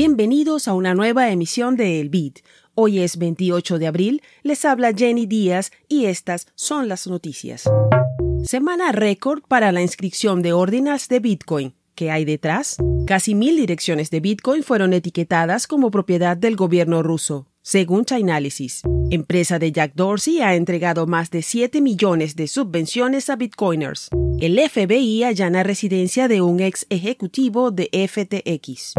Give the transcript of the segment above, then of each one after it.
Bienvenidos a una nueva emisión de El Bit. Hoy es 28 de abril, les habla Jenny Díaz y estas son las noticias. Semana récord para la inscripción de ordinals de Bitcoin. ¿Qué hay detrás? Casi mil direcciones de Bitcoin fueron etiquetadas como propiedad del gobierno ruso, según Chainalysis. Empresa de Jack Dorsey ha entregado más de 7 millones de subvenciones a bitcoiners. El FBI allana residencia de un ex ejecutivo de FTX.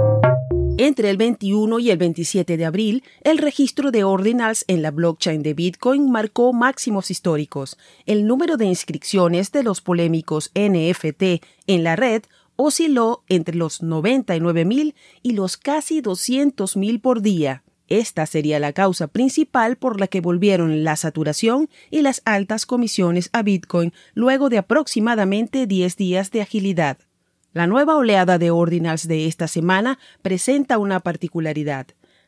Entre el 21 y el 27 de abril, el registro de ordinals en la blockchain de Bitcoin marcó máximos históricos. El número de inscripciones de los polémicos NFT en la red osciló entre los 99.000 y los casi 200.000 por día. Esta sería la causa principal por la que volvieron la saturación y las altas comisiones a Bitcoin luego de aproximadamente 10 días de agilidad. La nueva oleada de ordinals de esta semana presenta una particularidad.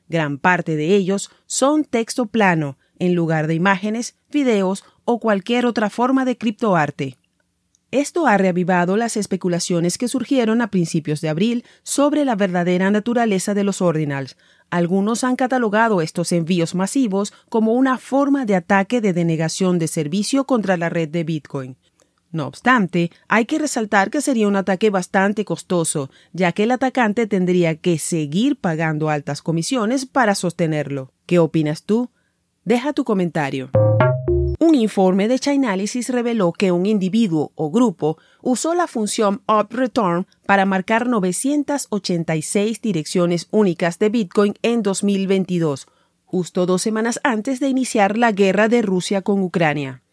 Gran parte de ellos son texto plano, en lugar de imágenes, videos o cualquier otra forma de criptoarte. Esto ha reavivado las especulaciones que surgieron a principios de abril sobre la verdadera naturaleza de los ordinals. Algunos han catalogado estos envíos masivos como una forma de ataque de denegación de servicio contra la red de Bitcoin. No obstante, hay que resaltar que sería un ataque bastante costoso, ya que el atacante tendría que seguir pagando altas comisiones para sostenerlo. ¿Qué opinas tú? Deja tu comentario. Un informe de Chainalysis reveló que un individuo o grupo usó la función UpReturn para marcar 986 direcciones únicas de Bitcoin en 2022, justo dos semanas antes de iniciar la guerra de Rusia con Ucrania.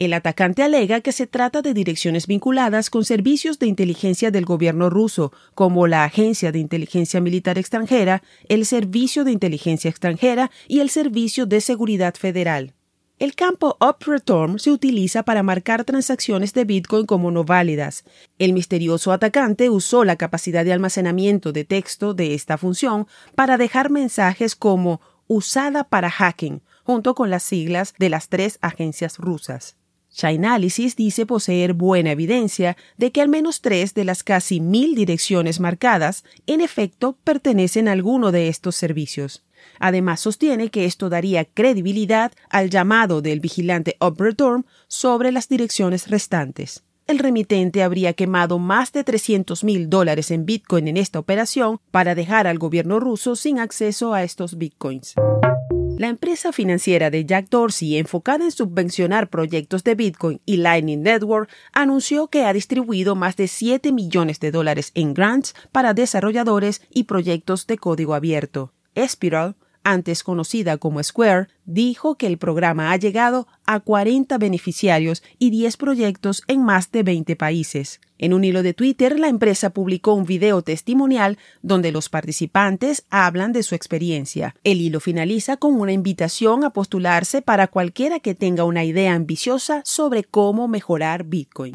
El atacante alega que se trata de direcciones vinculadas con servicios de inteligencia del gobierno ruso, como la Agencia de Inteligencia Militar Extranjera, el Servicio de Inteligencia Extranjera y el Servicio de Seguridad Federal. El campo UpReturn se utiliza para marcar transacciones de Bitcoin como no válidas. El misterioso atacante usó la capacidad de almacenamiento de texto de esta función para dejar mensajes como usada para hacking, junto con las siglas de las tres agencias rusas. Chainalysis dice poseer buena evidencia de que al menos tres de las casi mil direcciones marcadas, en efecto, pertenecen a alguno de estos servicios. Además, sostiene que esto daría credibilidad al llamado del vigilante UpReturn sobre las direcciones restantes. El remitente habría quemado más de 300 mil dólares en Bitcoin en esta operación para dejar al gobierno ruso sin acceso a estos Bitcoins. La empresa financiera de Jack Dorsey, enfocada en subvencionar proyectos de Bitcoin y Lightning Network, anunció que ha distribuido más de 7 millones de dólares en grants para desarrolladores y proyectos de código abierto. Espiral, antes conocida como Square, dijo que el programa ha llegado a 40 beneficiarios y 10 proyectos en más de 20 países. En un hilo de Twitter, la empresa publicó un video testimonial donde los participantes hablan de su experiencia. El hilo finaliza con una invitación a postularse para cualquiera que tenga una idea ambiciosa sobre cómo mejorar Bitcoin.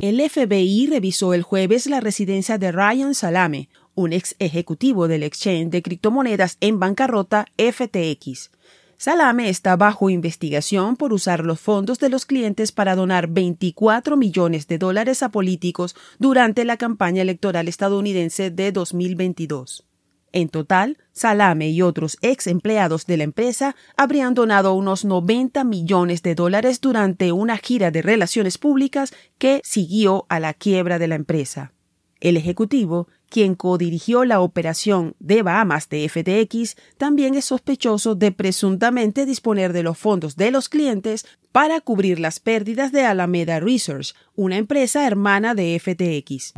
El FBI revisó el jueves la residencia de Ryan Salame, un ex ejecutivo del exchange de criptomonedas en bancarrota FTX. Salame está bajo investigación por usar los fondos de los clientes para donar 24 millones de dólares a políticos durante la campaña electoral estadounidense de 2022. En total, Salame y otros ex empleados de la empresa habrían donado unos 90 millones de dólares durante una gira de relaciones públicas que siguió a la quiebra de la empresa. El ejecutivo quien codirigió la operación de Bahamas de FTX, también es sospechoso de presuntamente disponer de los fondos de los clientes para cubrir las pérdidas de Alameda Research, una empresa hermana de FTX.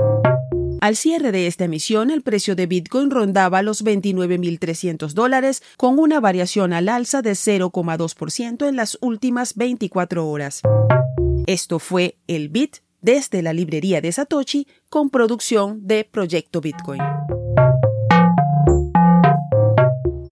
Al cierre de esta emisión, el precio de Bitcoin rondaba los 29.300 dólares, con una variación al alza de 0,2% en las últimas 24 horas. Esto fue el Bit desde la librería de Satoshi con producción de Proyecto Bitcoin.